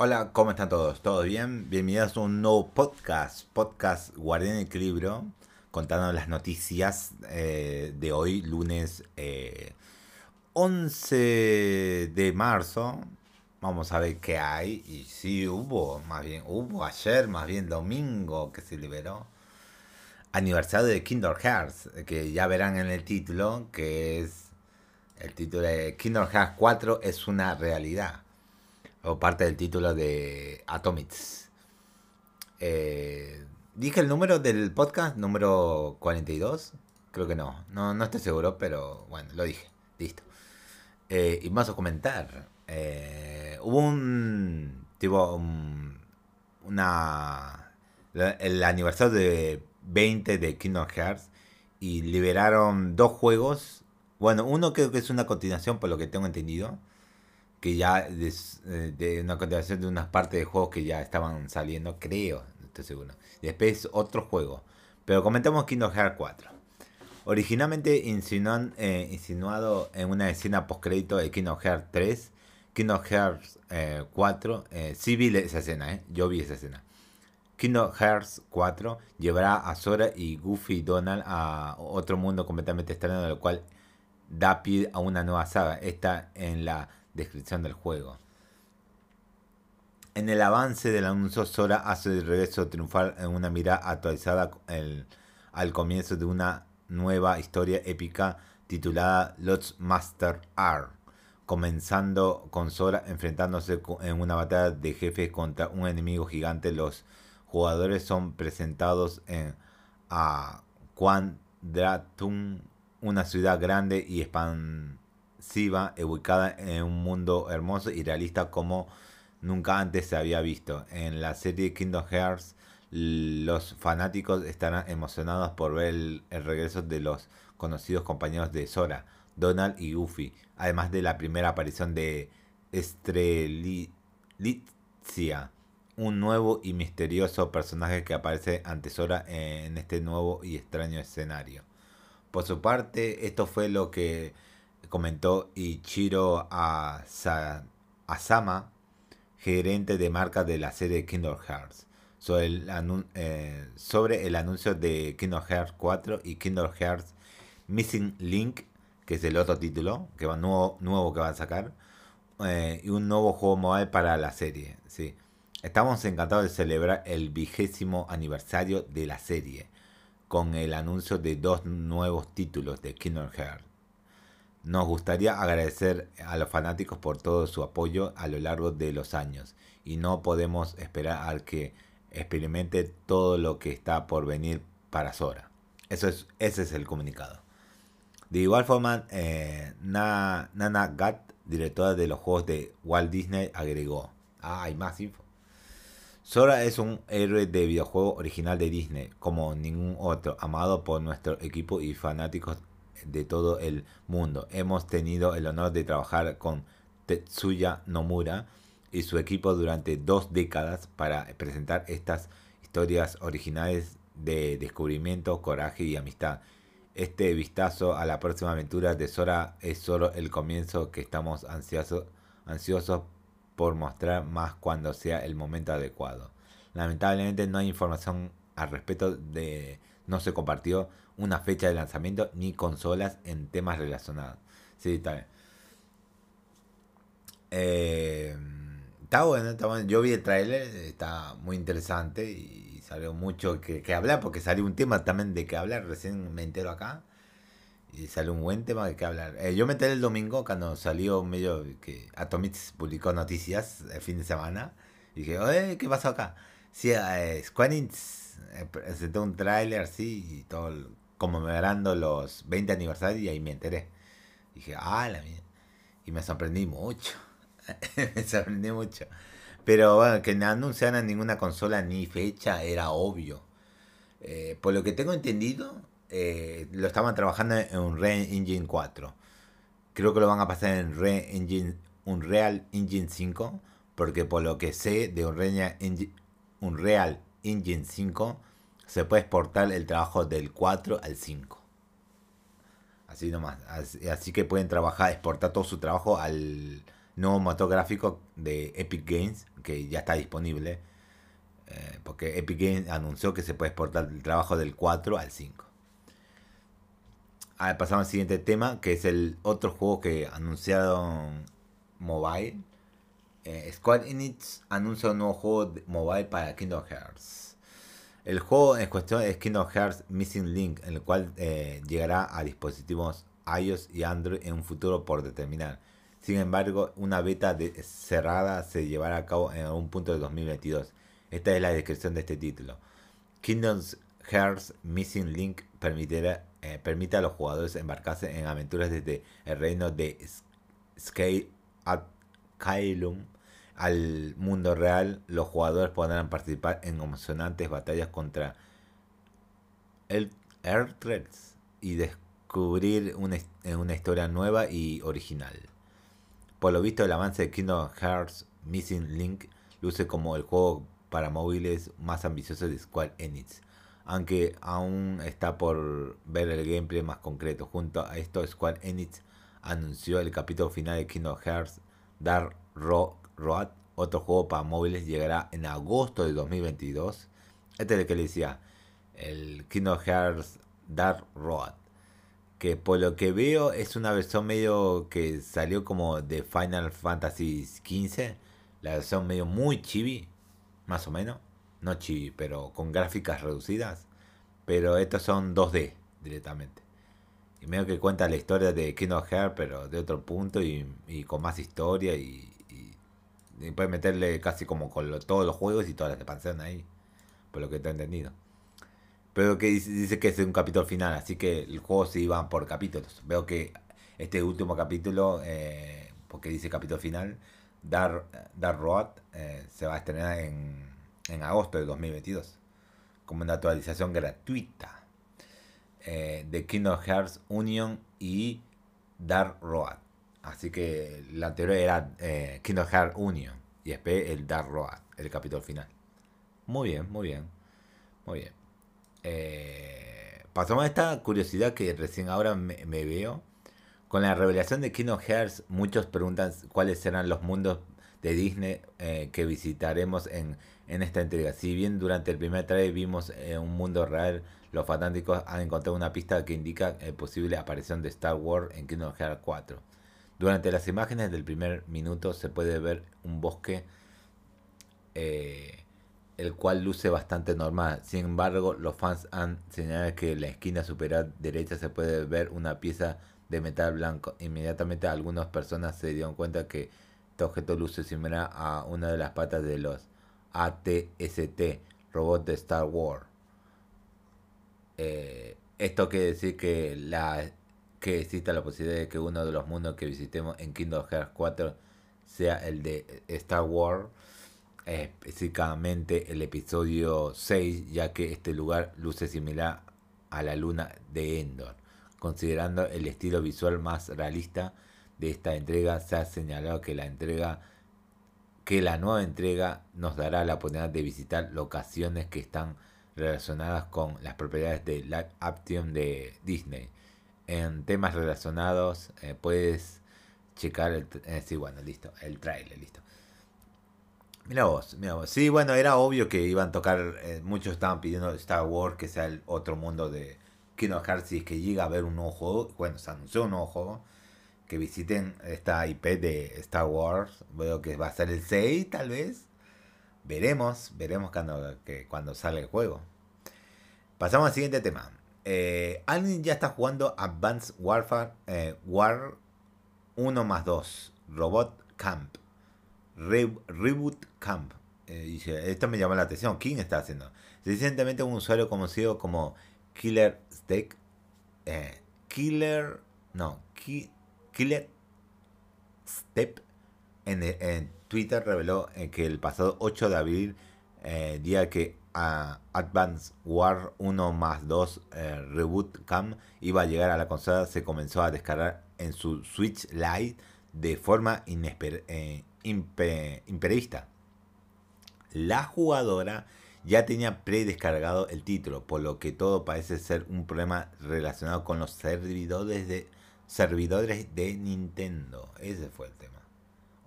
Hola, ¿cómo están todos? ¿Todo bien? Bienvenidos a un nuevo podcast, podcast Guardián Equilibrio, contando las noticias eh, de hoy, lunes 11 eh, de marzo. Vamos a ver qué hay. Y sí, hubo, más bien, hubo ayer, más bien domingo que se liberó. Aniversario de Kingdom Hearts, que ya verán en el título, que es el título de Kingdom Hearts 4 es una realidad o parte del título de Atomics. Eh, ¿Dije el número del podcast? ¿Número 42? Creo que no. No, no estoy seguro, pero bueno, lo dije. Listo. Eh, y vamos a comentar. Eh, hubo un. Tipo, una. El aniversario de 20 de Kingdom Hearts. Y liberaron dos juegos. Bueno, uno creo que es una continuación, por lo que tengo entendido que ya eh, de, una continuación de unas partes de juegos que ya estaban saliendo, creo, no estoy seguro. Después otro juego. Pero comentamos Kingdom Hearts 4. Originalmente eh, insinuado en una escena postcrédito de Kingdom Hearts 3, Kingdom Hearts 4, eh, vi esa escena, yo vi esa escena. Kingdom Hearts 4 llevará a Sora y Goofy y Donald a otro mundo completamente extraño, del cual da pie a una nueva saga. Esta en la descripción del juego. En el avance del anuncio, Sora hace el regreso triunfal en una mirada actualizada al comienzo de una nueva historia épica titulada Lots Master R, comenzando con Sora enfrentándose en una batalla de jefes contra un enemigo gigante. Los jugadores son presentados en a Quandratum, una ciudad grande y expansiva Siva, ubicada en un mundo hermoso y realista como nunca antes se había visto. En la serie Kingdom Hearts, los fanáticos estarán emocionados por ver el, regreso de los conocidos compañeros de Sora, Donald y Goofy, además de la primera aparición de Estrelitzia, un nuevo y misterioso personaje que aparece ante Sora en este nuevo y extraño escenario. Por su parte, esto fue lo que comentó Ichiro Asama, gerente de marca de la serie Kingdom Hearts, sobre el, eh, sobre el anuncio de Kingdom Hearts 4 y Kingdom Hearts Missing Link, que es el otro título que va, nuevo, nuevo que van a sacar, eh, y un nuevo juego mobile para la serie. ¿sí? Estamos encantados de celebrar el vigésimo aniversario de la serie, con el anuncio de dos nuevos títulos de Kingdom Hearts. Nos gustaría agradecer a los fanáticos por todo su apoyo a lo largo de los años y no podemos esperar al que experimente todo lo que está por venir para Sora. Eso es, ese es el comunicado. De igual forma, eh, Nana Gat, directora de los juegos de Walt Disney, agregó. Ah, hay más info. Sora es un héroe de videojuego original de Disney, como ningún otro, amado por nuestro equipo y fanáticos de todo el mundo. Hemos tenido el honor de trabajar con Tetsuya Nomura y su equipo durante dos décadas para presentar estas historias originales de descubrimiento, coraje y amistad. Este vistazo a la próxima aventura de Sora es solo el comienzo que estamos ansiosos, por mostrar más cuando sea el momento adecuado. Lamentablemente no hay información al respecto de no se compartió una fecha de lanzamiento ni consolas en temas relacionados. Sí, está bien. Eh, está, bueno, está bueno, Yo vi el trailer, está muy interesante y salió mucho que, hablar porque salió un tema también de que hablar. Recién me entero acá y salió un buen tema de que hablar. Eh, yo me enteré el domingo cuando salió medio que Atomics publicó noticias el fin de semana y dije, ¿qué pasó acá? Sí, eh, Square eh, presentó un tráiler así y todo conmemorando los 20 aniversarios y ahí me enteré. Dije, ah, la mía. Y me sorprendí mucho. me sorprendí mucho. Pero bueno, que no anunciaran ninguna consola ni fecha era obvio. Eh, por lo que tengo entendido, eh, lo estaban trabajando en un Real Engine 4. Creo que lo van a pasar en Unreal Engine, Unreal Engine 5. Porque por lo que sé de Unreal Engine, Unreal Engine 5 se puede exportar el trabajo del 4 al 5. Así nomás. Así, que pueden trabajar, exportar todo su trabajo al nuevo motor gráfico de Epic Games, que ya está disponible. Eh, porque Epic Games anunció que se puede exportar el trabajo del 4 al 5. Ahora pasamos al siguiente tema, que es el otro juego que anunciaron mobile. Eh, Square Enix anuncia un nuevo juego mobile para Kingdom Hearts. El juego en cuestión es Kingdom Hearts Missing Link, el cual eh, llegará a dispositivos iOS y Android en un futuro por determinar. Sin embargo, una beta cerrada se llevará a cabo en algún punto de 2022. Esta es la descripción de este título. Kingdom Hearts Missing Link permitirá, eh, permite a los jugadores embarcarse en aventuras desde el reino de Scale Kailum al mundo real. Los jugadores podrán participar en emocionantes batallas contra el Earthreads y descubrir una, una historia nueva y original. Por lo visto, el avance de Kingdom Hearts Missing Link luce como el juego para móviles más ambicioso de Square Enix, aunque aún está por ver el gameplay más concreto. Junto a esto, Square Enix anunció el capítulo final de Kingdom Hearts Dark Road, otro juego para móviles, llegará en agosto de 2022. Este es el que le decía, el Kingdom Hearts Dark Road que por lo que veo es una versión medio que salió como de Final Fantasy XV, la versión medio muy chibi, más o menos, no chibi, pero con gráficas reducidas, pero estos son 2D directamente. Y medio que cuenta la historia de Kingdom Hearts, pero de otro punto y, con más historia y, y, puede meterle casi como con todos los juegos y todas las expansiones ahí, por lo que he entendido. Pero que dice, que es un capítulo final, así que el juego se iba por capítulos. Veo que este último capítulo, eh, porque dice capítulo final, Dark, Dark Road, eh, se va a estrenar en, en agosto de 2022. Como una actualización gratuita eh, de Kingdom Hearts Union y Dark Road. Así que la anterior era Kingdom Hearts Union y después el Dark Road, el capítulo final. Muy bien, muy bien, muy bien. Eh, pasamos a esta curiosidad que recién ahora me, veo. Con la revelación de Kingdom Hearts, muchos preguntan cuáles serán los mundos de Disney eh, que visitaremos en, esta entrega. Si bien durante el primer trailer vimos eh, un mundo real, los fanáticos han encontrado una pista que indica la posible aparición de Star Wars en Kingdom Hearts 4. Durante las imágenes del primer minuto se puede ver un bosque eh, el cual luce bastante normal. Sin embargo, los fans han señalado que en la esquina superior derecha se puede ver una pieza de metal blanco. Inmediatamente algunas personas se dieron cuenta que este objeto luce similar a una de las patas de los ATST, robots de Star Wars. Eh, esto quiere decir que la que exista la posibilidad de que uno de los mundos que visitemos en Kingdom Hearts 4 sea el de Star Wars específicamente el episodio 6, ya que este lugar luce similar a la luna de Endor. Considerando el estilo visual más realista de esta entrega, se ha señalado que la entrega que la nueva entrega nos dará la oportunidad de visitar locaciones que están relacionadas con las propiedades de live action de Disney. En temas relacionados eh, puedes checar el, eh, sí, bueno, listo, el trailer, listo. Mira vos, mira vos. Sí, bueno, era obvio que iban a tocar. Eh, muchos estaban pidiendo Star Wars que sea el otro mundo de Kingdom Hearts y que llega a ver un nuevo juego. Bueno, se anunció un nuevo juego. Que visiten esta IP de Star Wars. Veo que va a ser el 6, tal vez. Veremos, veremos cuando, que, cuando sale el juego. Pasamos al siguiente tema. Eh, alguien ya está jugando Advanced Warfare eh, War 1 más 2 Robot Camp. Reboot Camp. Eh, esto me llama la atención. ¿Quién está haciendo? Recientemente un usuario conocido como Killer Steak. Eh, Killer. No. Killer Step. En, Twitter reveló eh, que el pasado 8 de abril, día que a Advance War 1 más 2 Reboot Camp iba a llegar a la consola, se comenzó a descargar en su Switch Lite de forma inesperada imprevista. La jugadora ya tenía predescargado el título, por lo que todo parece ser un problema relacionado con los servidores de servidores de Nintendo. Ese fue el tema.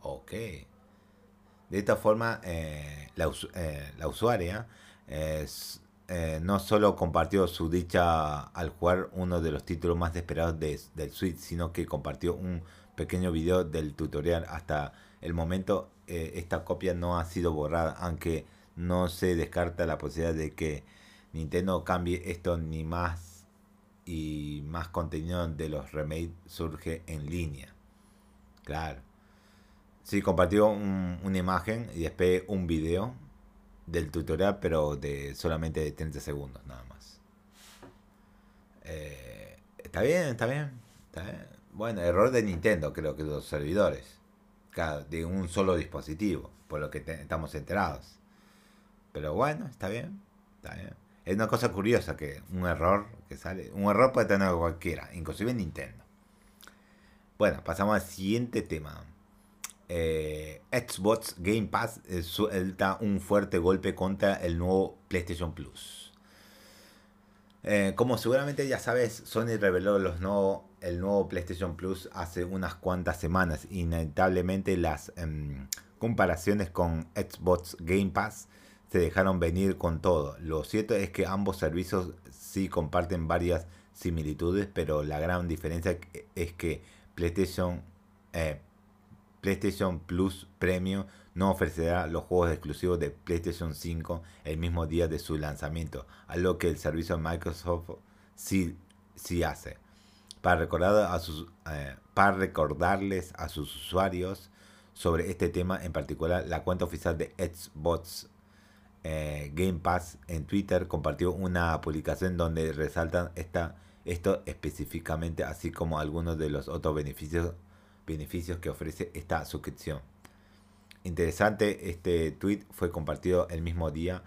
Ok. De esta forma, eh, la, eh, la, usuaria eh, no solo compartió su dicha al jugar uno de los títulos más esperados del Switch, sino que compartió un pequeño video del tutorial. Hasta el momento, esta copia no ha sido borrada, aunque no se descarta la posibilidad de que Nintendo cambie esto ni más y más contenido de los remakes surge en línea. Claro. Sí, compartió una imagen y después un video del tutorial, pero de solamente de 30 segundos nada más. Eh, está bien, está bien, Bueno, error de Nintendo, creo que los servidores. de un solo dispositivo, por lo que estamos enterados. Pero bueno, está bien, está bien. Es una cosa curiosa que un error que sale. Un error puede tener cualquiera, inclusive Nintendo. Bueno, pasamos al siguiente tema. Eh, Xbox Game Pass eh, suelta un fuerte golpe contra el nuevo PlayStation Plus. Eh, como seguramente ya sabes, Sony reveló el nuevo PlayStation Plus hace unas cuantas semanas. Inevitablemente las em, comparaciones con Xbox Game Pass se dejaron venir con todo. Lo cierto es que ambos servicios sí comparten varias similitudes, pero la gran diferencia es que PlayStation, PlayStation Plus Premium no ofrecerá los juegos exclusivos de PlayStation 5 el mismo día de su lanzamiento, algo que el servicio de Microsoft sí, sí hace. Para, recordar a sus, eh, para recordarles a sus usuarios sobre este tema en particular, la cuenta oficial de Xbox eh, Game Pass en Twitter compartió una publicación donde resaltan esta, esto específicamente, así como algunos de los otros beneficios, beneficios que ofrece esta suscripción. Interesante, este tweet fue compartido el mismo día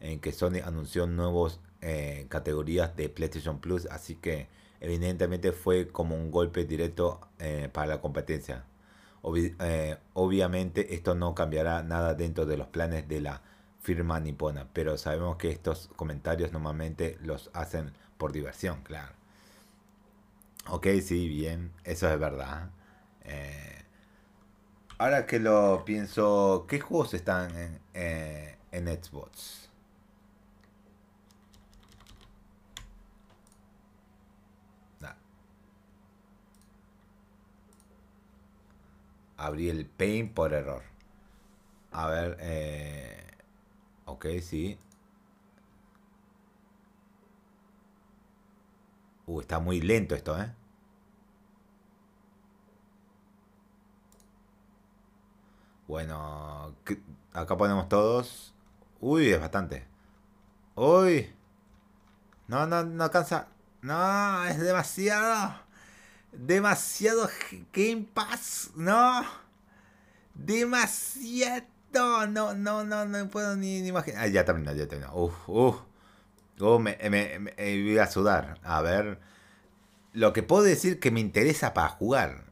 en que Sony anunció nuevas eh, categorías de PlayStation Plus, así que evidentemente fue como un golpe directo eh, para la competencia. obviamente esto no cambiará nada dentro de los planes de la firma nipona, pero sabemos que estos comentarios normalmente los hacen por diversión, claro. Ok, sí, bien, eso es verdad. Eh, ahora que lo pienso, ¿qué juegos están en, eh, en Xbox? Abrí el Paint por error. A ver, eh, Ok, sí. Uh, está muy lento esto, ¿eh? Bueno, acá ponemos todos. Uy, es bastante. Uy. No, no, no alcanza. No, es demasiado. Demasiado Game Pass. No. Demasiado. No, no, no, no, puedo ni, imaginar. Ah, ya terminó, ya terminó. Uf, uf. Oh, me, me, me, voy a sudar. A ver. Lo que puedo decir que me interesa para jugar.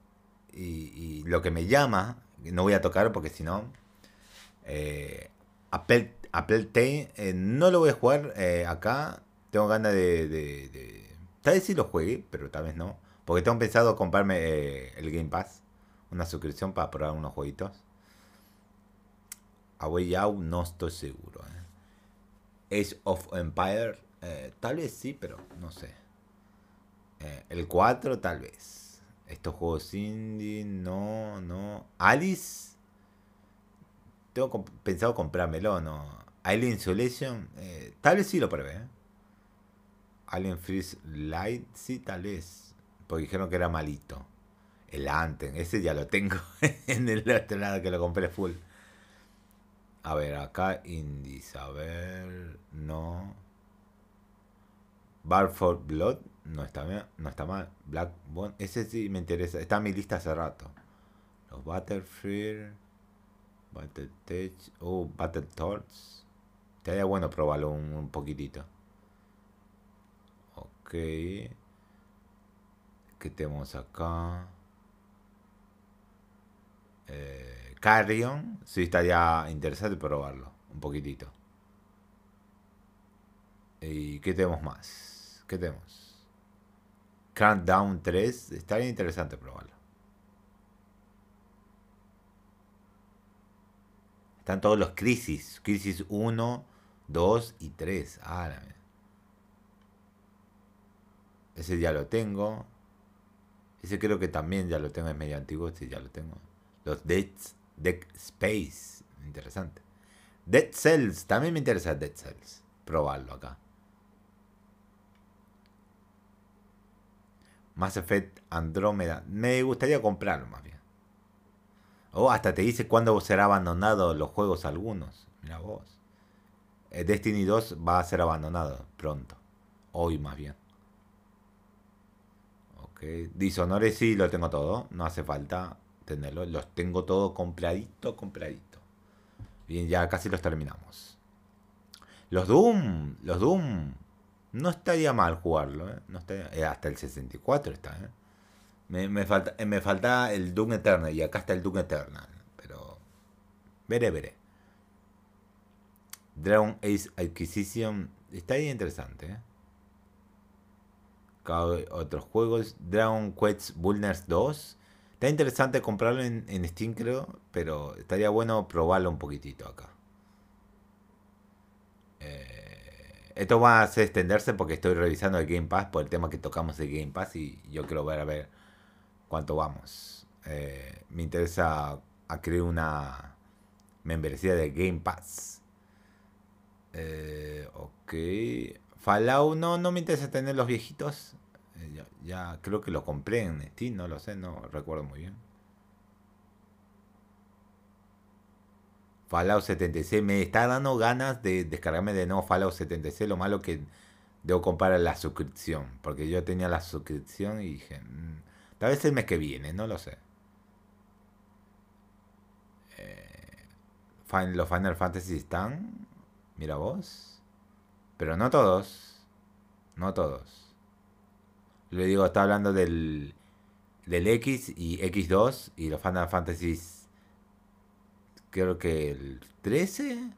Y, lo que me llama. No voy a tocar porque si no. Eh, Apple, Apple eh, no lo voy a jugar eh, acá. Tengo ganas de, Tal vez sí lo juegue, pero tal vez no. Porque tengo pensado comprarme eh, el Game Pass. Una suscripción para probar unos jueguitos. Away Out no estoy seguro. ¿eh? Age of Empire, tal vez sí, pero no sé. El 4 tal vez. Estos juegos indie, no, no. Alice, tengo pensado comprármelo, no. Alien Isolation, eh, tal vez sí lo probé. Alien Freeze Light, sí, tal vez. Porque dijeron que era malito. El Anthem, ese ya lo tengo en el otro lado que lo compré full. A ver, acá indies, a ver, no. Bar for Blood, no está, no está mal. Black ese sí me interesa, está en mi lista hace rato. Los Battlefield, Battle Tech, oh, Battle Torch. Estaría bueno probarlo un, un poquitito. Ok. ¿Qué tenemos acá? Eh, Carrion, sí estaría interesante probarlo, un poquitito. ¿Y qué tenemos más? ¿Qué tenemos? Countdown 3, estaría interesante probarlo. Están todos los Crisis. Crisis 1, 2 y 3. Ah, ese ya lo tengo. Ese creo que también ya lo tengo. Es medio antiguo. Ese ya lo tengo. Los Dead, Dead Space. Interesante. Dead Cells. También me interesa Dead Cells. Probarlo acá. Mass Effect Andrómeda. Me gustaría comprarlo más bien. O hasta te dice cuándo será abandonado los juegos algunos. Mira vos. Eh, Destiny 2 va a ser abandonado pronto. Hoy más bien. Ok. Dishonored sí lo tengo todo. No hace falta tenerlo. Los tengo todo compradito, compradito. Bien, ya casi los terminamos. Los Doom. Los Doom. No estaría mal jugarlo, ¿eh? No eh, hasta el 64 está, ¿eh? Me, falta, eh, me falta el Doom Eternal y acá está el Doom Eternal. Pero veré, veré. Dragon Ace Acquisition está ahí interesante. ¿eh? otros juegos. Dragon Quest Builders 2. Está interesante comprarlo en, en Steam, creo. Pero estaría bueno probarlo un poquitito acá. Esto va a extenderse porque estoy revisando el Game Pass por el tema que tocamos de Game Pass y yo quiero ver a ver cuánto vamos. Eh, me interesa adquirir una membresía de Game Pass. Eh, ok. Fallout, no, no me interesa tener los viejitos. Eh, ya, ya, creo que lo compré en Steam, no lo sé, no recuerdo muy bien. Fallout 76. Me está dando ganas de descargarme de nuevo Fallout 76. Lo malo que debo comprar la suscripción. Porque yo tenía la suscripción y dije, mm, tal vez el mes que viene, no lo sé. Eh, los Final Fantasy están, mira vos. Pero no todos. No todos. Le digo, está hablando del, del X y X2 y los Final Fantasy creo que el 13,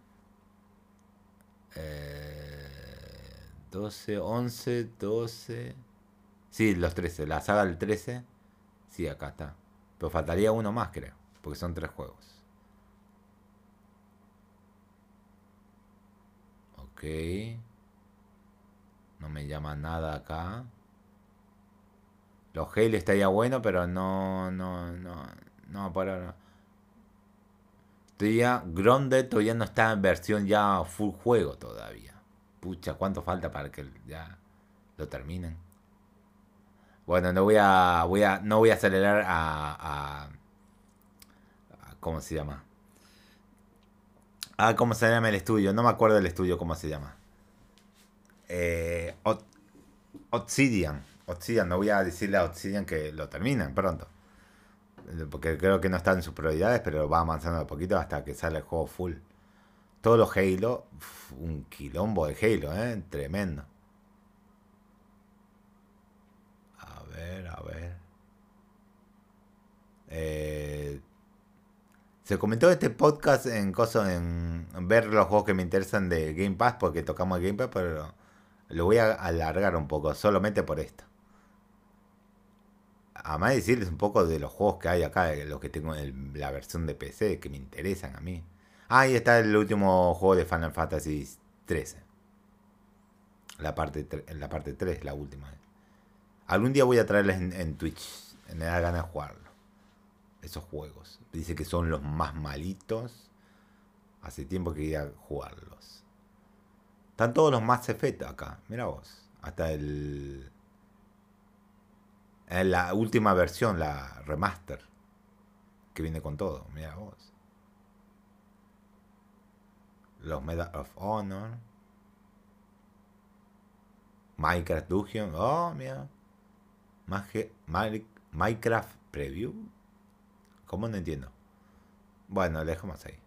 12, 11, 12. Sí, los 13, la saga del 13. Sí, acá está. Pero faltaría uno más, creo, porque son tres juegos. Ok. No me llama nada acá. Los Halo estaría bueno, pero no, no, no, no, para no. Todavía Grounded todavía no está en versión ya full juego todavía. Pucha, ¿cuánto falta para que ya lo terminen? Bueno, no voy a, voy a, no voy a acelerar a, a, ¿cómo se llama? Ah, ¿cómo se llama el estudio? No me acuerdo del estudio, ¿cómo se llama? Eh, Obsidian. Obsidian, no voy a decirle a Obsidian que lo terminen pronto porque creo que no está en sus prioridades, pero va avanzando a poquito hasta que sale el juego full. Todos los Halo, un quilombo de Halo, ¿eh? Tremendo. A ver, a ver. Eh, se comentó este podcast en cosas en ver los juegos que me interesan de Game Pass porque tocamos Game Pass, pero lo voy a alargar un poco solamente por esto además decirles un poco de los juegos que hay acá, los que tengo en la versión de PC, que me interesan a mí. Ah, ahí está el último juego de Final Fantasy 13. La parte, la parte 3, la última. Algún día voy a traerles en, Twitch. Me da ganas de jugarlo. Esos juegos. Dice que son los más malitos. Hace tiempo que quería jugarlos. Están todos los más Effect acá. Mira vos. Hasta el en la última versión, la remaster. Que viene con todo, mira vos. Los Medal of Honor. Minecraft Dungeon. Oh, mira. Minecraft Preview. ¿Cómo no entiendo? Bueno, dejamos ahí.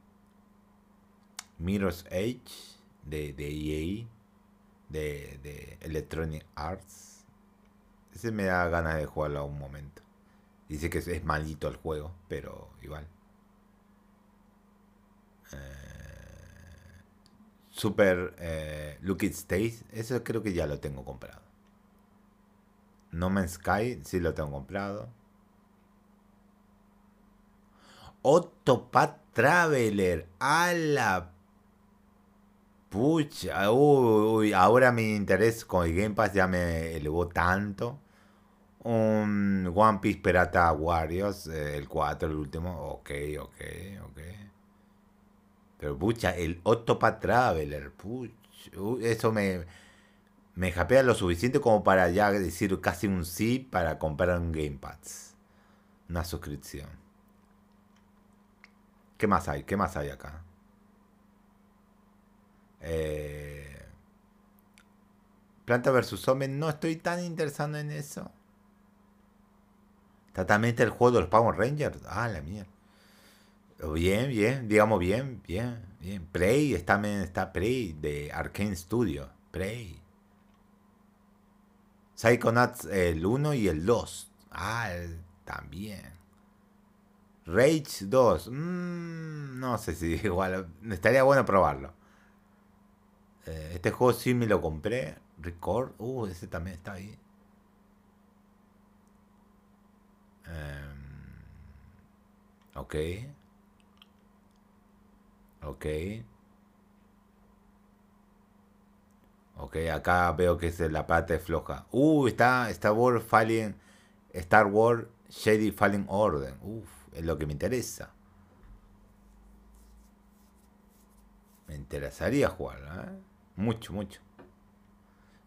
Mirror's Edge de, de EA. De, de Electronic Arts ese me da ganas de jugarlo a un momento. Dice que es, malito el juego, pero igual. Eh, Super eh, Look It Stays, eso creo que ya lo tengo comprado. No Man's Sky, sí lo tengo comprado. Autopath Traveler. A la pucha. Uy, ahora mi interés con el Game Pass ya me elevó tanto. Un One Piece Pirata Warriors, eh, el 4, el último. Ok, ok, ok. Pero pucha, el Autopath Traveler. Pucha, eso me, me japea lo suficiente como para ya decir casi un sí para comprar un Game Pass. Una suscripción. ¿Qué más hay? ¿Qué más hay acá? Eh, Planta vs. Zombie, no estoy tan interesado en eso. Está también el juego de los Power Rangers. Ah, la mierda. Bien, bien, digamos bien, bien, bien. Prey, está, está Prey de Arkane Studio. Prey. Psychonauts el 1 y el 2. Ah, también. Rage 2. Mmm, no sé si igual. Estaría bueno probarlo. Eh, este juego sí me lo compré. Record. Uh, ese también está ahí. Em, ok. Ok. Ok, acá veo que es la parte floja. Uh, está Star Wars Fallen. Star Wars Shady Fallen Order. Uf, es lo que me interesa. Me interesaría jugarla, ¿eh? Mucho, mucho.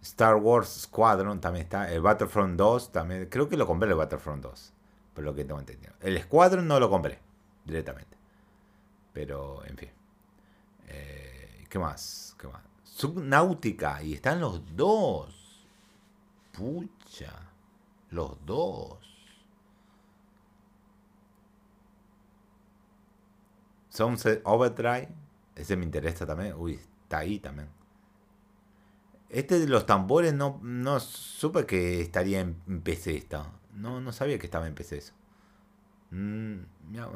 Star Wars Squadron también está. El Battlefront 2 también. Creo que lo compré el Battlefront 2. Por lo que tengo entendido. El Squadron no lo compré directamente. Pero, en fin. Eh, ¿Qué más? ¿Qué más? Subnáutica. Y están los dos. Pucha. Los dos. Sunset Overdrive. Ese me interesa también. Uy, está ahí también. Este de los tambores no, no supe que estaría en PC esta. No, no sabía que estaba en PC eso. Mm,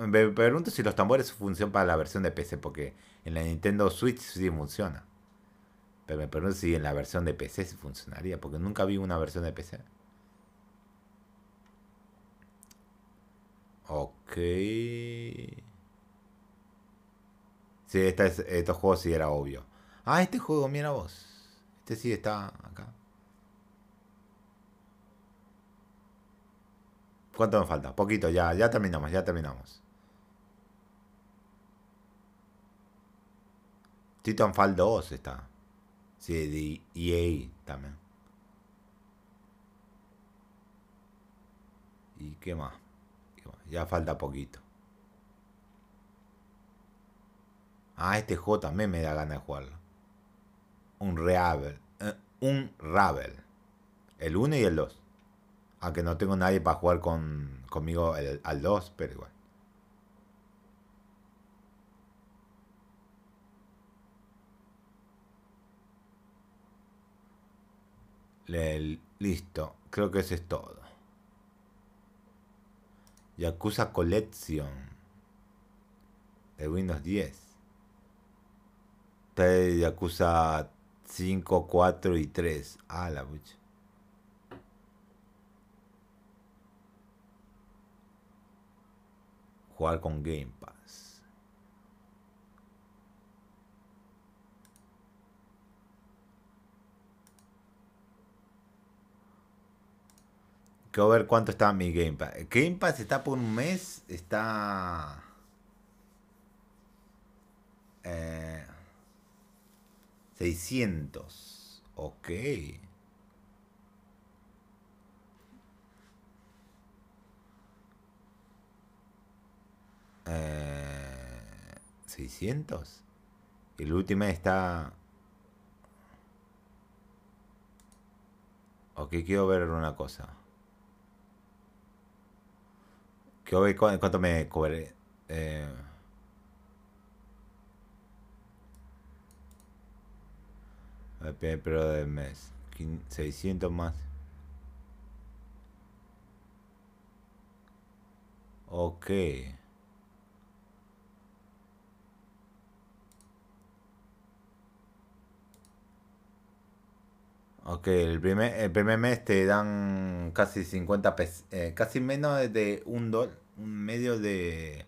me pregunto si los tambores funcionan para la versión de PC, porque en la Nintendo Switch sí funciona. Pero me pregunto si en la versión de PC sí funcionaría, porque nunca vi una versión de PC. Ok. Sí, estos juegos sí era obvio. Ah, este juego, mira vos. Este sí está acá. ¿Cuánto me falta? Poquito, ya, ya terminamos, ya terminamos. Titanfall 2 está. Sí, de EA también. ¿Y qué más? Ya falta poquito. Ah, este juego también me da ganas de jugarlo un Ravel. Eh, un Ravel. El 1 y el 2. Aunque no tengo nadie para jugar con, conmigo al 2, pero igual. listo. Creo que eso es todo. Yakuza Collection. De Windows 10. de Yakuza 5, 4 y 3. Ah, la bucha. Jugar con Game Pass. Quiero ver cuánto está mi Game Pass. Game Pass está por un mes. Está... Eh, 600. Ok. Eh, 600. El último está... Ok, quiero ver una cosa. Quiero ver cuánto me cobré. Eh, pero del mes. 600 más. Ok. Ok, el primer, el primer mes te dan casi 50 pesos, eh, casi menos de un dólar, un medio de,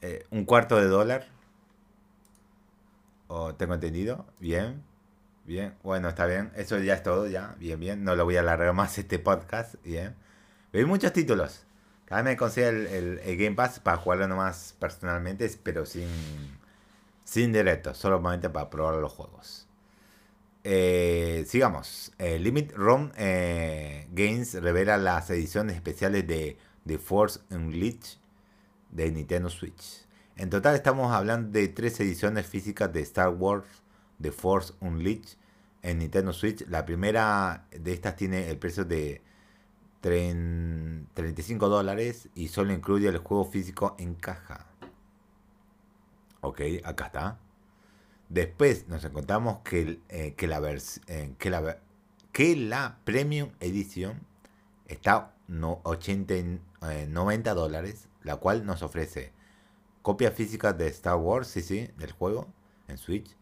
eh, un cuarto de dólar. ¿O tengo entendido? Bien. Bien. Bueno, está bien. Eso ya es todo, ya. Bien, bien. No lo voy a alargar más este podcast. Bien. Hay muchos títulos. Cada vez me consigo el, Game Pass para jugarlo nomás personalmente, pero sin, sin directo, solamente para probar los juegos. Eh, sigamos. Eh, Limit Run eh, Games revela las ediciones especiales de The Force Unleashed de Nintendo Switch. En total estamos hablando de tres ediciones físicas de Star Wars The Force Unleashed en Nintendo Switch. La primera de estas tiene el precio de 35 dólares y solo incluye el juego físico en caja. Ok, acá está. Después nos encontramos que, eh, que, la, eh, que, la, que la Premium Edition está no, 80, 90 eh, dólares, la cual nos ofrece copia física de Star Wars, sí, sí, del juego en Switch,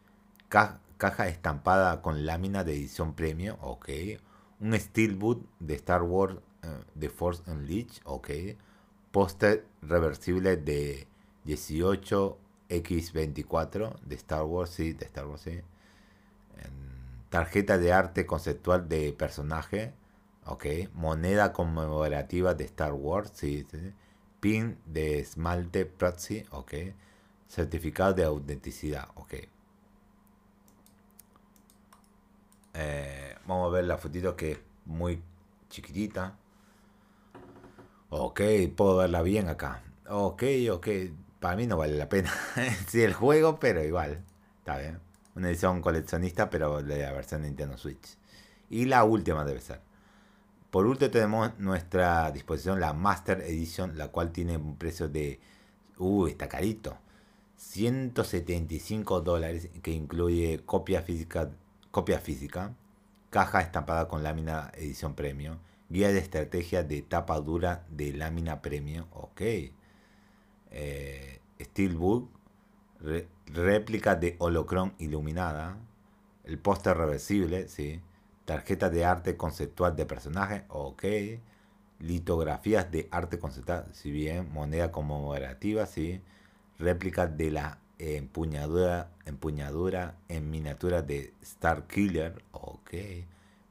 caja estampada con lámina de edición premium, ok, un Steelbook de Star Wars The Force Unleashed, ok, póster reversible de 18 X24 de Star Wars, sí, de Star Wars, sí. Tarjeta de arte conceptual de personaje, ok. Moneda conmemorativa de Star Wars, sí, Pin de esmalte proxy, ok. Certificado de autenticidad, ok. Eh, vamos a ver la fotito que es muy chiquitita. Ok, puedo verla bien acá. Ok, ok para mí no vale la pena. sí, el juego, pero igual. Está bien. Una edición coleccionista, pero de la versión de Nintendo Switch. Y la última debe ser. Por último tenemos nuestra disposición la Master Edition, la cual tiene un precio de... Uy, está carito. 175 dólares, que incluye copia física, copia física, caja estampada con lámina edición premium, guía de estrategia de tapa dura de lámina premium, ok eh, Steelbook, réplica de holocron iluminada, el póster reversible, ¿sí? tarjeta de arte conceptual de personaje, ok, litografías de arte conceptual, si bien, moneda conmemorativa, ¿sí? réplica de la empuñadura, empuñadura en miniatura de Star Killer, ok,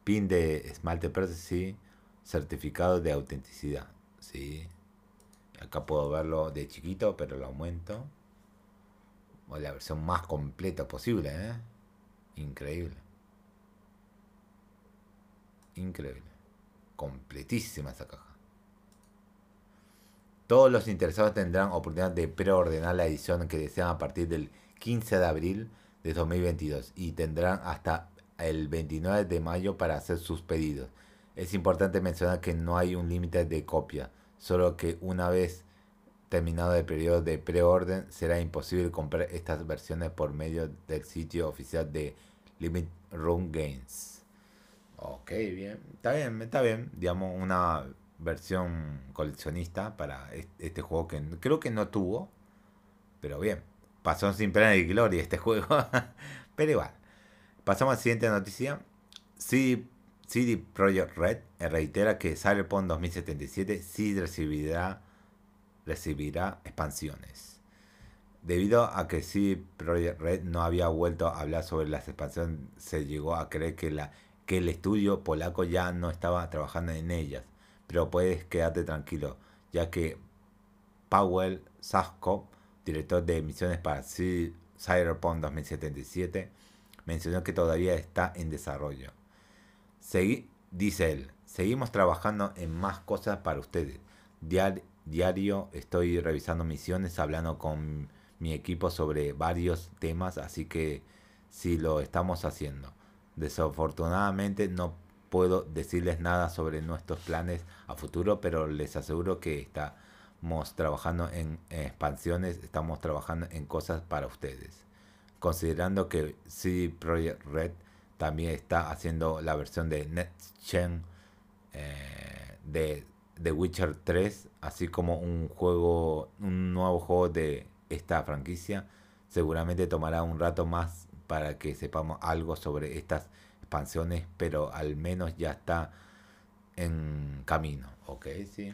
pin de esmalte sí, certificado de autenticidad, sí. Acá puedo verlo de chiquito, pero lo aumento. O la versión más completa posible, ¿eh? Increíble. Increíble. Completísima esa caja. Todos los interesados tendrán oportunidad de preordenar la edición que desean a partir del 15 de abril de 2022 y tendrán hasta el 29 de mayo para hacer sus pedidos. Es importante mencionar que no hay un límite de copia solo que una vez terminado el periodo de preorden será imposible comprar estas versiones por medio del sitio oficial de Limit Room Games. Ok, bien, está bien, está bien, digamos una versión coleccionista para este juego que creo que no tuvo, pero bien, pasó sin pena y gloria este juego, pero igual. Pasamos a la siguiente noticia. Sí, CD Projekt Red reitera que Cyberpunk 2077 sí recibirá, recibirá expansiones. Debido a que CD Projekt Red no había vuelto a hablar sobre las expansiones, se llegó a creer que, la, que el estudio polaco ya no estaba trabajando en ellas. Pero puedes quedarte tranquilo, ya que Powell Sasko, director de misiones para Cyberpunk 2077, mencionó que todavía está en desarrollo dice él, seguimos trabajando en más cosas para ustedes. diario estoy revisando misiones, hablando con mi equipo sobre varios temas, así que sí lo estamos haciendo. Desafortunadamente no puedo decirles nada sobre nuestros planes a futuro, pero les aseguro que estamos trabajando en, expansiones, estamos trabajando en cosas para ustedes. Considerando que CD Project Red también está haciendo la versión de Next Gen eh, de The Witcher 3, así como un juego, un nuevo juego de esta franquicia. Seguramente tomará un rato más para que sepamos algo sobre estas expansiones, pero al menos ya está en camino, ¿ok? Sí.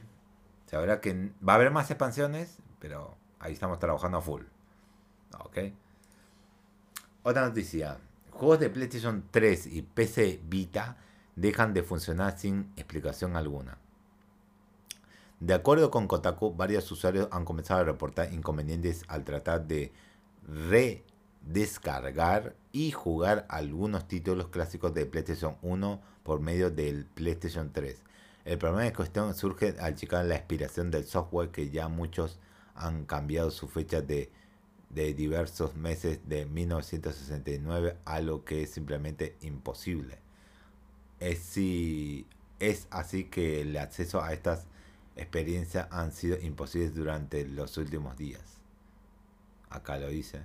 Sabrá que va a haber más expansiones, pero ahí estamos trabajando a full. Ok. Otra noticia. Juegos de PlayStation 3 y PC Vita dejan de funcionar sin explicación alguna. De acuerdo con Kotaku, varios usuarios han comenzado a reportar inconvenientes al tratar de redescargar y jugar algunos títulos clásicos de PlayStation 1 por medio del PlayStation 3. El problema de cuestión surge al checar la expiración del software que ya muchos han cambiado su fecha de, de diversos meses de 1969 a lo que es simplemente imposible. Es, si, es así que el acceso a estas experiencias han sido imposibles durante los últimos días. Acá lo dice.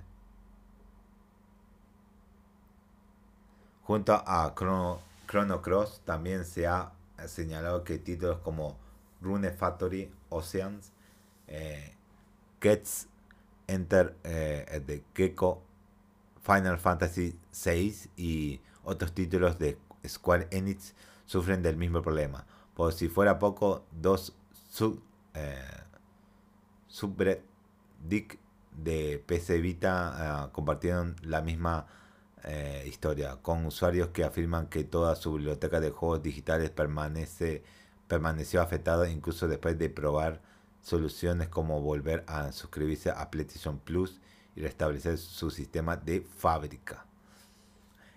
Junto a Chrono, Cross también se ha señalado que títulos como Rune Factory, Oceans, eh, Enter eh, de Gecko, Final Fantasy VI y otros títulos de Square Enix sufren del mismo problema. Por si fuera poco, dos sub, eh, de PC Vita eh, compartieron la misma eh, historia, con usuarios que afirman que toda su biblioteca de juegos digitales permanece, permaneció afectada incluso después de probar soluciones como volver a suscribirse a PlayStation Plus y restablecer su sistema de fábrica.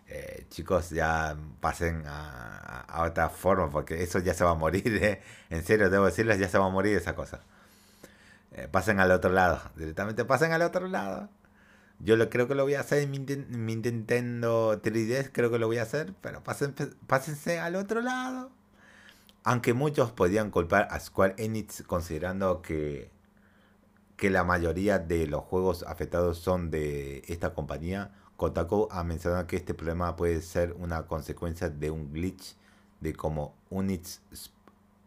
Eh, chicos, ya pasen a, otra forma, porque eso ya se va a morir, ¿eh? en serio, debo decirles, ya se va a morir esa cosa. Pasen al otro lado, directamente pasen al otro lado. Yo lo, creo que lo voy a hacer en mi, Nintendo 3DS, creo que lo voy a hacer, pero pasen, pásense al otro lado. Aunque muchos podían culpar a Square Enix considerando que, que la mayoría de los juegos afectados son de esta compañía, Kotaku ha mencionado que este problema puede ser una consecuencia de un glitch de como Unix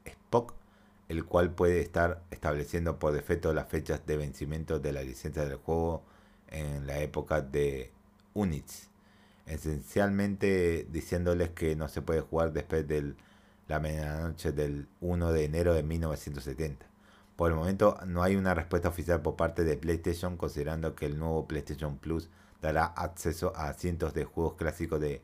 Spock, el cual puede estar estableciendo por defecto las fechas de vencimiento de la licencia del juego en la época de Unix. Esencialmente diciéndoles que no se puede jugar después de la medianoche del 1 de enero de 1970. Por el momento no hay una respuesta oficial por parte de PlayStation considerando que el nuevo PlayStation Plus dará acceso a cientos de juegos clásicos de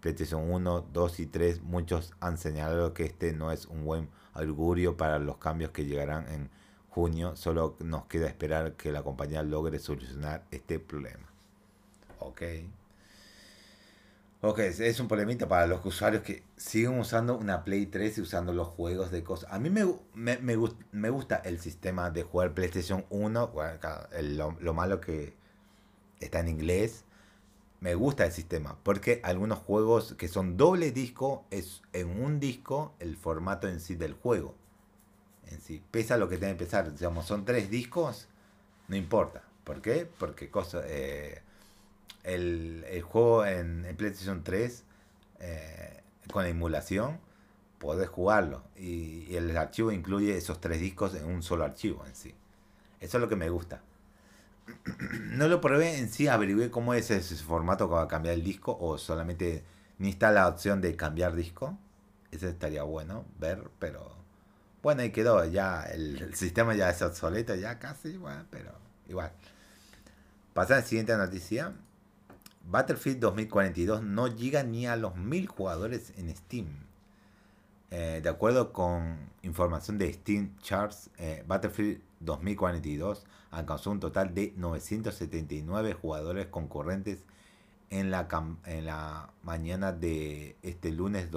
PlayStation 1, 2 y 3. Muchos han señalado que este no es un buen augurio para los cambios que llegarán en junio. Solo nos queda esperar que la compañía logre solucionar este problema. Ok. Ok, es un problemita para los usuarios que siguen usando una Play 3 y usando los juegos de cosas. A mí me, me, me, gusta el sistema de jugar PlayStation 1. lo, lo malo que está en inglés. Me gusta el sistema porque algunos juegos que son doble disco es en un disco el formato en sí del juego. En sí, pesa lo que tiene que pesar. Digamos, son tres discos, no importa. ¿Por qué? Porque cosa, eh, el, juego en, PlayStation 3 eh, con la emulación podés jugarlo y, y, el archivo incluye esos tres discos en un solo archivo en sí. Eso es lo que me gusta. no lo probé en sí, averigué cómo es ese formato para cambiar el disco o solamente ni está la opción de cambiar disco. Ese estaría bueno ver, pero bueno, ahí quedó, ya el, sistema ya es obsoleto, ya casi, bueno, pero igual. Pasar a la siguiente noticia. Battlefield 2042 no llega ni a los mil jugadores en Steam. Eh, de acuerdo con información de Steam Charts, eh, Battlefield 2042 alcanzó un total de 979 jugadores concurrentes en la, en la mañana de este lunes,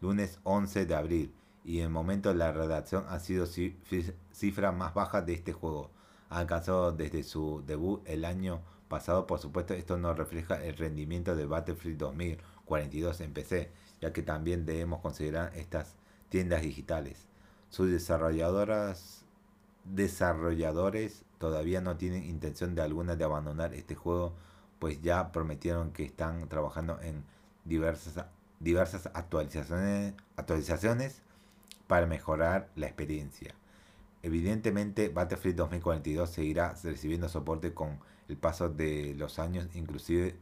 lunes 11 de abril y el momento de la redacción ha sido cifra más baja de este juego. Ha alcanzado desde su debut el año pasado, por supuesto esto no refleja el rendimiento de Battlefield 2042 en PC, ya que también debemos considerar estas tiendas digitales. Sus desarrolladoras desarrolladores todavía no tienen intención de alguna de abandonar este juego, pues ya prometieron que están trabajando en diversas, diversas actualizaciones, actualizaciones para mejorar la experiencia. Evidentemente, Battlefield 2042 seguirá recibiendo soporte con el paso de los años, inclusive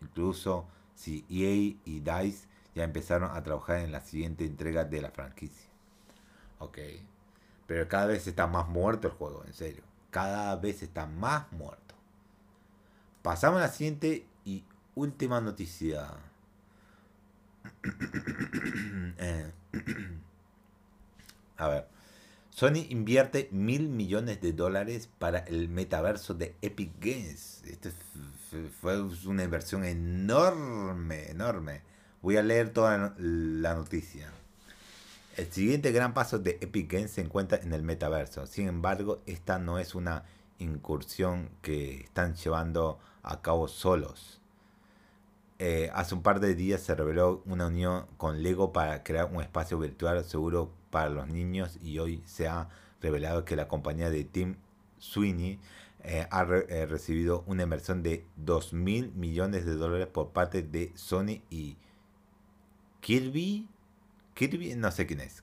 incluso si EA y DICE ya empezaron a trabajar en la siguiente entrega de la franquicia. Ok. Pero cada vez está más muerto el juego, en serio. cada vez está más muerto. Pasamos a la siguiente y última noticia. Eh, a ver. Sony invierte mil millones de dólares para el metaverso de Epic Games. Esto fue una inversión enorme, enorme. Voy a leer toda la noticia. El siguiente gran paso de Epic Games se encuentra en el metaverso. Sin embargo, esta no es una incursión que están llevando a cabo solos. Eh, hace un par de días se reveló una unión con Lego para crear un espacio virtual seguro para los niños y hoy se ha revelado que la compañía de Tim Sweeney eh, ha eh, recibido una inversión de 2 mil millones de dólares por parte de Sony y Kirby Kirby, no sé quién es.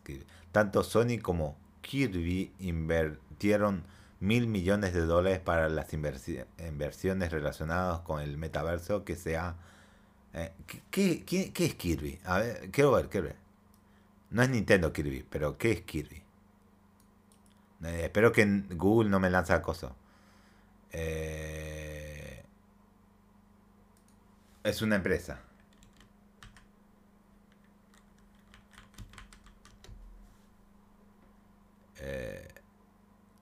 Tanto Sony como Kirby invirtieron mil millones de dólares para las inversiones relacionadas con el metaverso que sea... Eh, ¿qué, es Kirby? A ver, quiero ver, quiero ver. No es Nintendo Kirby, pero ¿qué es Kirby? Espero que Google no me lanza cosas. Eh, es una empresa. Eh,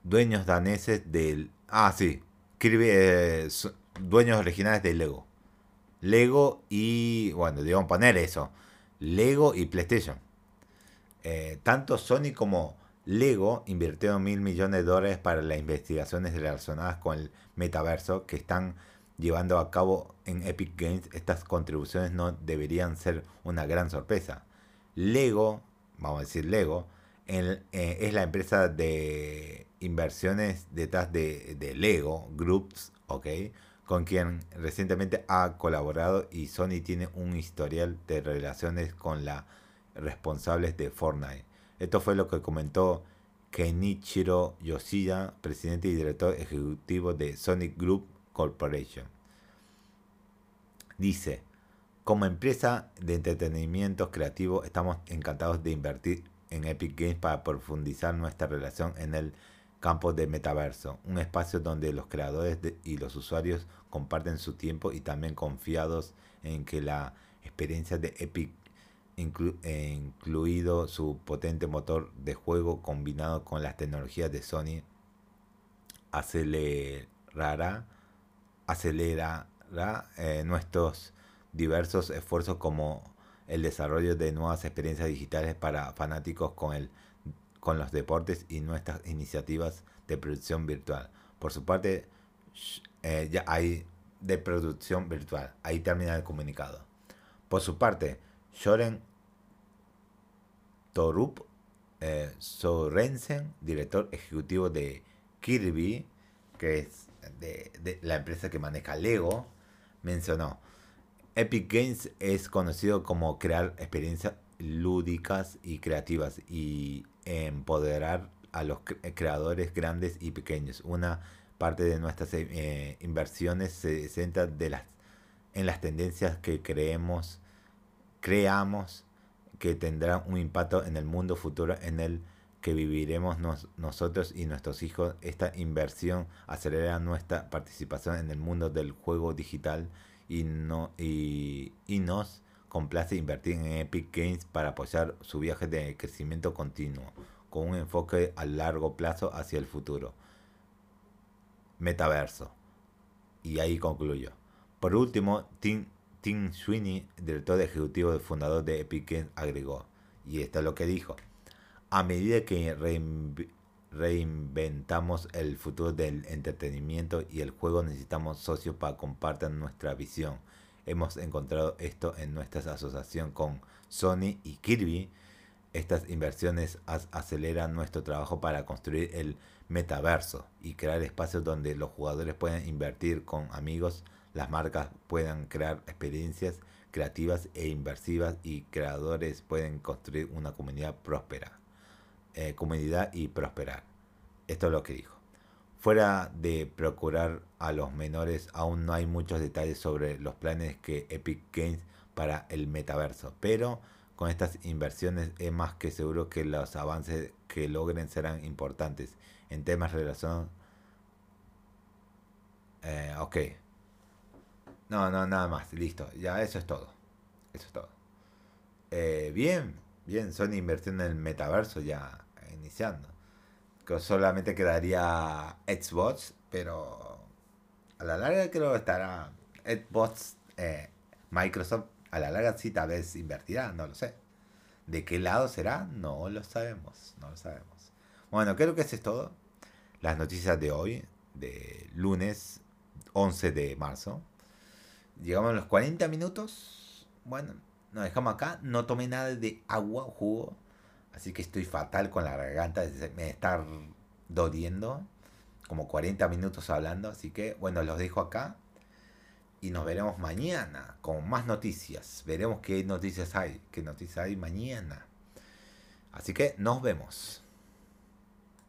dueños daneses del... Ah, sí. Kirby, dueños originales de Lego. Lego y... Bueno, digamos poner eso. Lego y PlayStation. Eh, tanto Sony como Lego invirtieron mil millones de dólares para las investigaciones relacionadas con el metaverso que están llevando a cabo en Epic Games. Estas contribuciones no deberían ser una gran sorpresa. Lego, vamos a decir Lego, eh, es la empresa de inversiones detrás de, Lego Groups, ¿ok? Con quien recientemente ha colaborado y Sony tiene un historial de relaciones con las responsables de Fortnite. Esto fue lo que comentó Kenichiro Yoshida, presidente y director ejecutivo de Sony Group Corporation. Dice, como empresa de entretenimiento creativo estamos encantados de invertir en Epic Games para profundizar nuestra relación en el campo del metaverso, un espacio donde los creadores y los usuarios comparten su tiempo y también confiados en que la experiencia de Epic, incluido su potente motor de juego combinado con las tecnologías de Sony, acelerará, acelerará eh, nuestros diversos esfuerzos como el desarrollo de nuevas experiencias digitales para fanáticos con, el, con los deportes y nuestras iniciativas de producción virtual. Por su parte, eh, ya hay de producción virtual. Ahí termina el comunicado. Por su parte, Soren Torup eh, Sorensen, director ejecutivo de Kirby, que es de la empresa que maneja Lego, mencionó Epic Games es conocido como crear experiencias lúdicas y creativas y empoderar a los creadores grandes y pequeños. Una parte de nuestras eh, inversiones se centra en las tendencias que creemos, creamos que tendrán un impacto en el mundo futuro en el que viviremos nosotros y nuestros hijos. Esta inversión acelera nuestra participación en el mundo del juego digital y, no, y, nos complace invertir en Epic Games para apoyar su viaje de crecimiento continuo, con un enfoque a largo plazo hacia el futuro. Metaverso. Y ahí concluyo. Por último, Tim, Tim Sweeney, director ejecutivo y fundador de Epic Games, agregó, y esto es lo que dijo, a medida que reinventamos el futuro del entretenimiento y el juego, necesitamos socios para compartir nuestra visión. Hemos encontrado esto en nuestra asociación con Sony y Kirby. Estas inversiones aceleran nuestro trabajo para construir el metaverso y crear espacios donde los jugadores puedan invertir con amigos, las marcas puedan crear experiencias creativas e inversivas y creadores pueden construir una comunidad próspera. Eh, comunidad y prosperar. Esto es lo que dijo. Fuera de procurar a los menores, aún no hay muchos detalles sobre los planes que Epic Games para el metaverso, pero con estas inversiones es más que seguro que los avances que logren serán importantes en temas relacionados Eh, ok. No, no, nada más. Listo. Ya, eso es todo. Eso es todo. Eh, bien, bien. Sony invirtiendo en el metaverso ya iniciando. Que solamente quedaría Xbox, pero a la larga creo que estará Xbox, eh, Microsoft. A la larga sí tal vez invertirá, no lo sé. ¿De qué lado será? No lo sabemos, no lo sabemos. Bueno, creo que eso es todo. Las noticias de hoy, de lunes 11 de marzo. Llegamos a los 40 minutos. Bueno, nos dejamos acá. No tomé nada de agua o jugo. Así que estoy fatal con la garganta. Me está doliendo. Como 40 minutos hablando. Así que bueno, los dejo acá. Y nos veremos mañana con más noticias. Veremos qué noticias hay. Qué noticias hay mañana. Así que nos vemos.